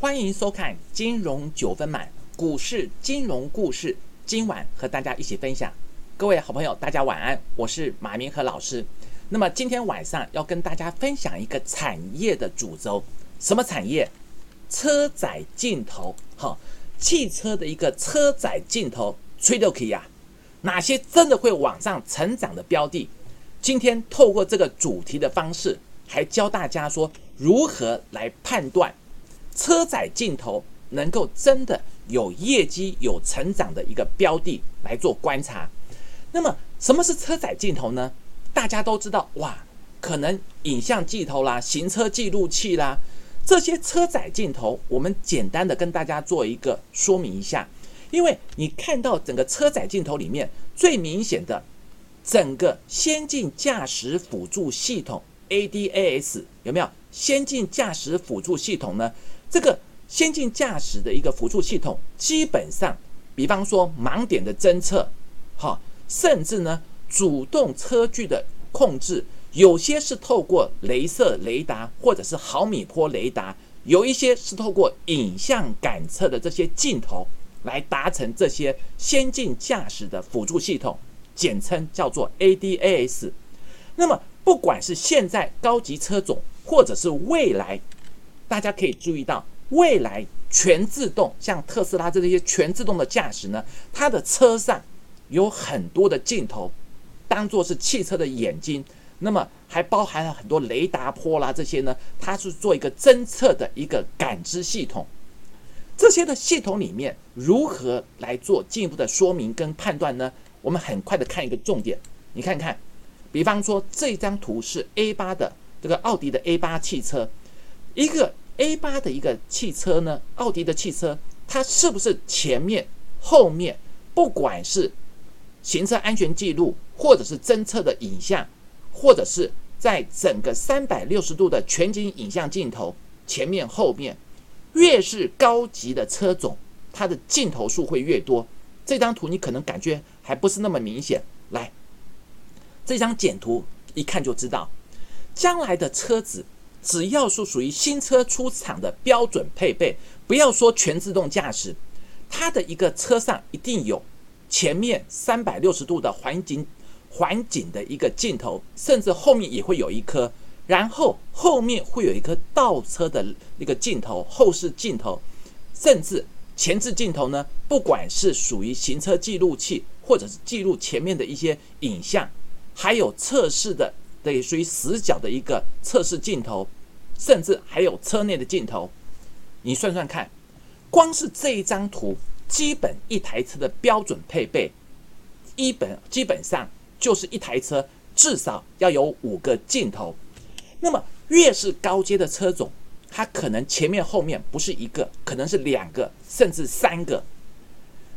欢迎收看《金融九分满》股市金融故事。今晚和大家一起分享，各位好朋友，大家晚安，我是马明和老师。那么今天晚上要跟大家分享一个产业的主轴，什么产业？车载镜头。好，汽车的一个车载镜头，吹都可以啊。哪些真的会往上成长的标的？今天透过这个主题的方式，还教大家说如何来判断车载镜头能够真的有业绩、有成长的一个标的来做观察。那么什么是车载镜头呢？大家都知道哇，可能影像镜头啦、行车记录器啦，这些车载镜头，我们简单的跟大家做一个说明一下。因为你看到整个车载镜头里面最明显的，整个先进驾驶辅助系统 ADAS 有没有？先进驾驶辅助系统呢？这个先进驾驶的一个辅助系统，基本上，比方说盲点的侦测，哈，甚至呢主动车距的控制，有些是透过镭射雷达或者是毫米波雷达，有一些是透过影像感测的这些镜头。来达成这些先进驾驶的辅助系统，简称叫做 ADAS。那么，不管是现在高级车种，或者是未来，大家可以注意到，未来全自动，像特斯拉这些全自动的驾驶呢，它的车上有很多的镜头，当做是汽车的眼睛。那么，还包含了很多雷达波啦，这些呢，它是做一个侦测的一个感知系统。这些的系统里面如何来做进一步的说明跟判断呢？我们很快的看一个重点，你看看，比方说这张图是 A 八的这个奥迪的 A 八汽车，一个 A 八的一个汽车呢，奥迪的汽车，它是不是前面、后面，不管是行车安全记录，或者是侦测的影像，或者是在整个三百六十度的全景影像镜头前面、后面。越是高级的车种，它的镜头数会越多。这张图你可能感觉还不是那么明显。来，这张简图一看就知道，将来的车子只要是属于新车出厂的标准配备，不要说全自动驾驶，它的一个车上一定有前面三百六十度的环景环景的一个镜头，甚至后面也会有一颗。然后后面会有一颗倒车的一个镜头，后视镜头，甚至前置镜头呢？不管是属于行车记录器，或者是记录前面的一些影像，还有测试的，对，属于死角的一个测试镜头，甚至还有车内的镜头。你算算看，光是这一张图，基本一台车的标准配备，一本基本上就是一台车至少要有五个镜头。那么越是高阶的车种，它可能前面后面不是一个，可能是两个，甚至三个。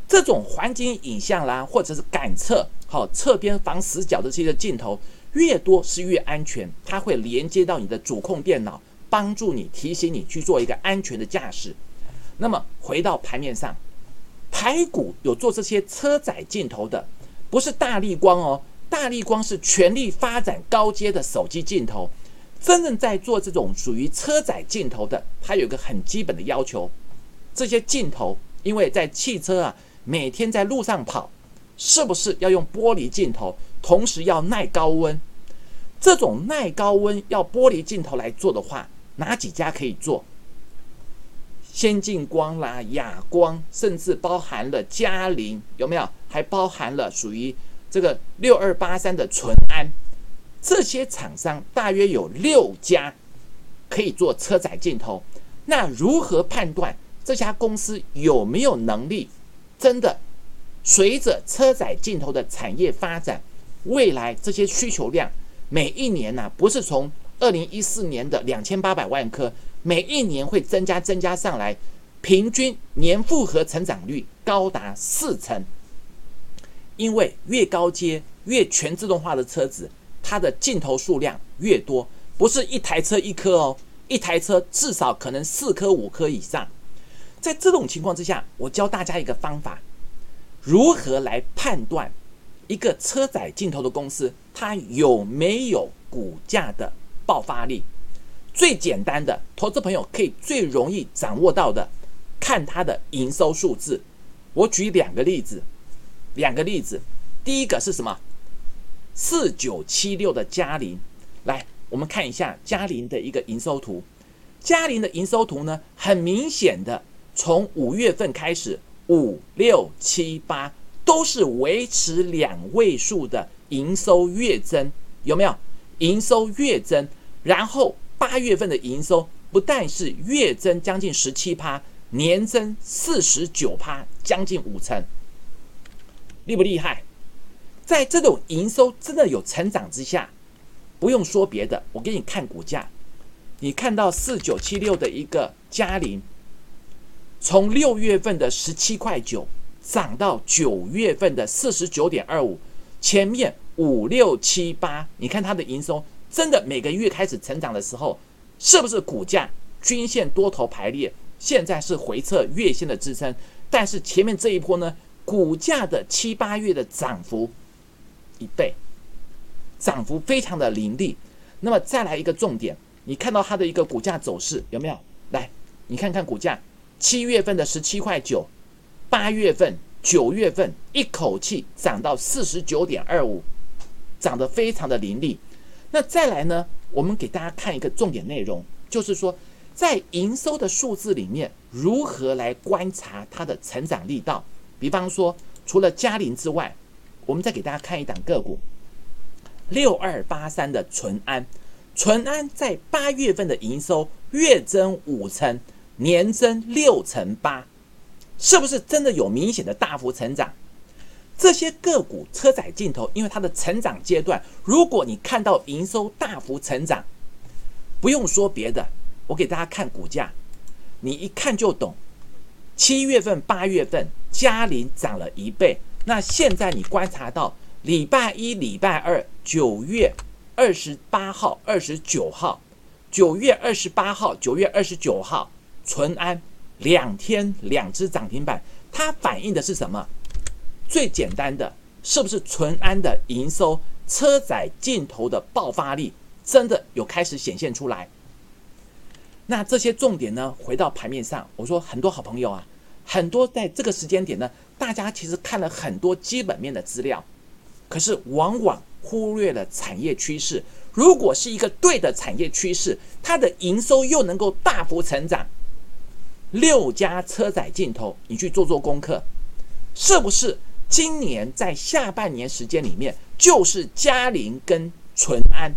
这种环境影像啦，或者是感测，好侧边防死角的这些镜头，越多是越安全。它会连接到你的主控电脑，帮助你提醒你去做一个安全的驾驶。那么回到盘面上，台股有做这些车载镜头的，不是大力光哦，大力光是全力发展高阶的手机镜头。真正在做这种属于车载镜头的，它有个很基本的要求，这些镜头，因为在汽车啊，每天在路上跑，是不是要用玻璃镜头，同时要耐高温？这种耐高温要玻璃镜头来做的话，哪几家可以做？先进光啦、亚光，甚至包含了嘉陵，有没有？还包含了属于这个六二八三的淳安。这些厂商大约有六家可以做车载镜头，那如何判断这家公司有没有能力？真的随着车载镜头的产业发展，未来这些需求量每一年呢，不是从二零一四年的两千八百万颗，每一年会增加增加上来，平均年复合成长率高达四成。因为越高阶、越全自动化的车子。它的镜头数量越多，不是一台车一颗哦，一台车至少可能四颗五颗以上。在这种情况之下，我教大家一个方法，如何来判断一个车载镜头的公司它有没有股价的爆发力。最简单的，投资朋友可以最容易掌握到的，看它的营收数字。我举两个例子，两个例子。第一个是什么？四九七六的嘉麟，来，我们看一下嘉麟的一个营收图。嘉麟的营收图呢，很明显的，从五月份开始，五六七八都是维持两位数的营收月增，有没有？营收月增，然后八月份的营收不但是月增将近十七趴，年增四十九趴，将近五成，厉不厉害？在这种营收真的有成长之下，不用说别的，我给你看股价，你看到四九七六的一个嘉麟，从六月份的十七块九涨到九月份的四十九点二五，前面五六七八，你看它的营收真的每个月开始成长的时候，是不是股价均线多头排列？现在是回测月线的支撑，但是前面这一波呢，股价的七八月的涨幅。一倍，涨幅非常的凌厉。那么再来一个重点，你看到它的一个股价走势有没有？来，你看看股价，七月份的十七块九，八月份、九月份一口气涨到四十九点二五，涨得非常的凌厉。那再来呢，我们给大家看一个重点内容，就是说在营收的数字里面，如何来观察它的成长力道？比方说，除了嘉麟之外。我们再给大家看一档个股，六二八三的淳安，淳安在八月份的营收月增五成，年增六成八，是不是真的有明显的大幅成长？这些个股车载镜头，因为它的成长阶段，如果你看到营收大幅成长，不用说别的，我给大家看股价，你一看就懂。七月份、八月份，嘉陵涨了一倍。那现在你观察到礼拜一、礼拜二，九月二十八号、二十九号，九月二十八号、九月二十九号，淳安两天两只涨停板，它反映的是什么？最简单的，是不是淳安的营收、车载镜头的爆发力真的有开始显现出来？那这些重点呢？回到盘面上，我说很多好朋友啊。很多在这个时间点呢，大家其实看了很多基本面的资料，可是往往忽略了产业趋势。如果是一个对的产业趋势，它的营收又能够大幅成长，六家车载镜头，你去做做功课，是不是今年在下半年时间里面，就是嘉陵跟淳安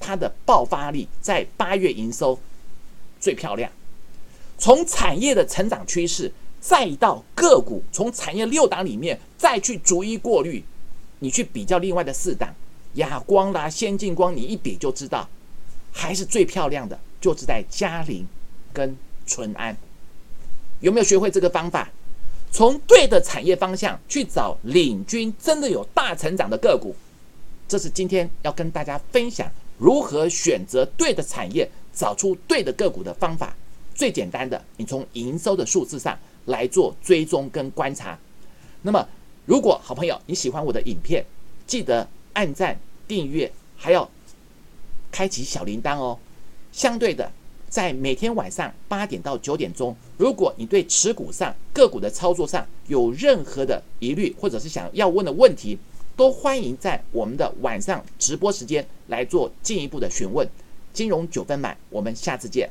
它的爆发力在八月营收最漂亮？从产业的成长趋势。再到个股，从产业六档里面再去逐一过滤，你去比较另外的四档，亚光啦、先进光，你一比就知道，还是最漂亮的，就是在嘉陵跟淳安。有没有学会这个方法？从对的产业方向去找领军，真的有大成长的个股。这是今天要跟大家分享如何选择对的产业，找出对的个股的方法。最简单的，你从营收的数字上。来做追踪跟观察。那么，如果好朋友你喜欢我的影片，记得按赞、订阅，还要开启小铃铛哦。相对的，在每天晚上八点到九点钟，如果你对持股上个股的操作上有任何的疑虑，或者是想要问的问题，都欢迎在我们的晚上直播时间来做进一步的询问。金融九分满，我们下次见。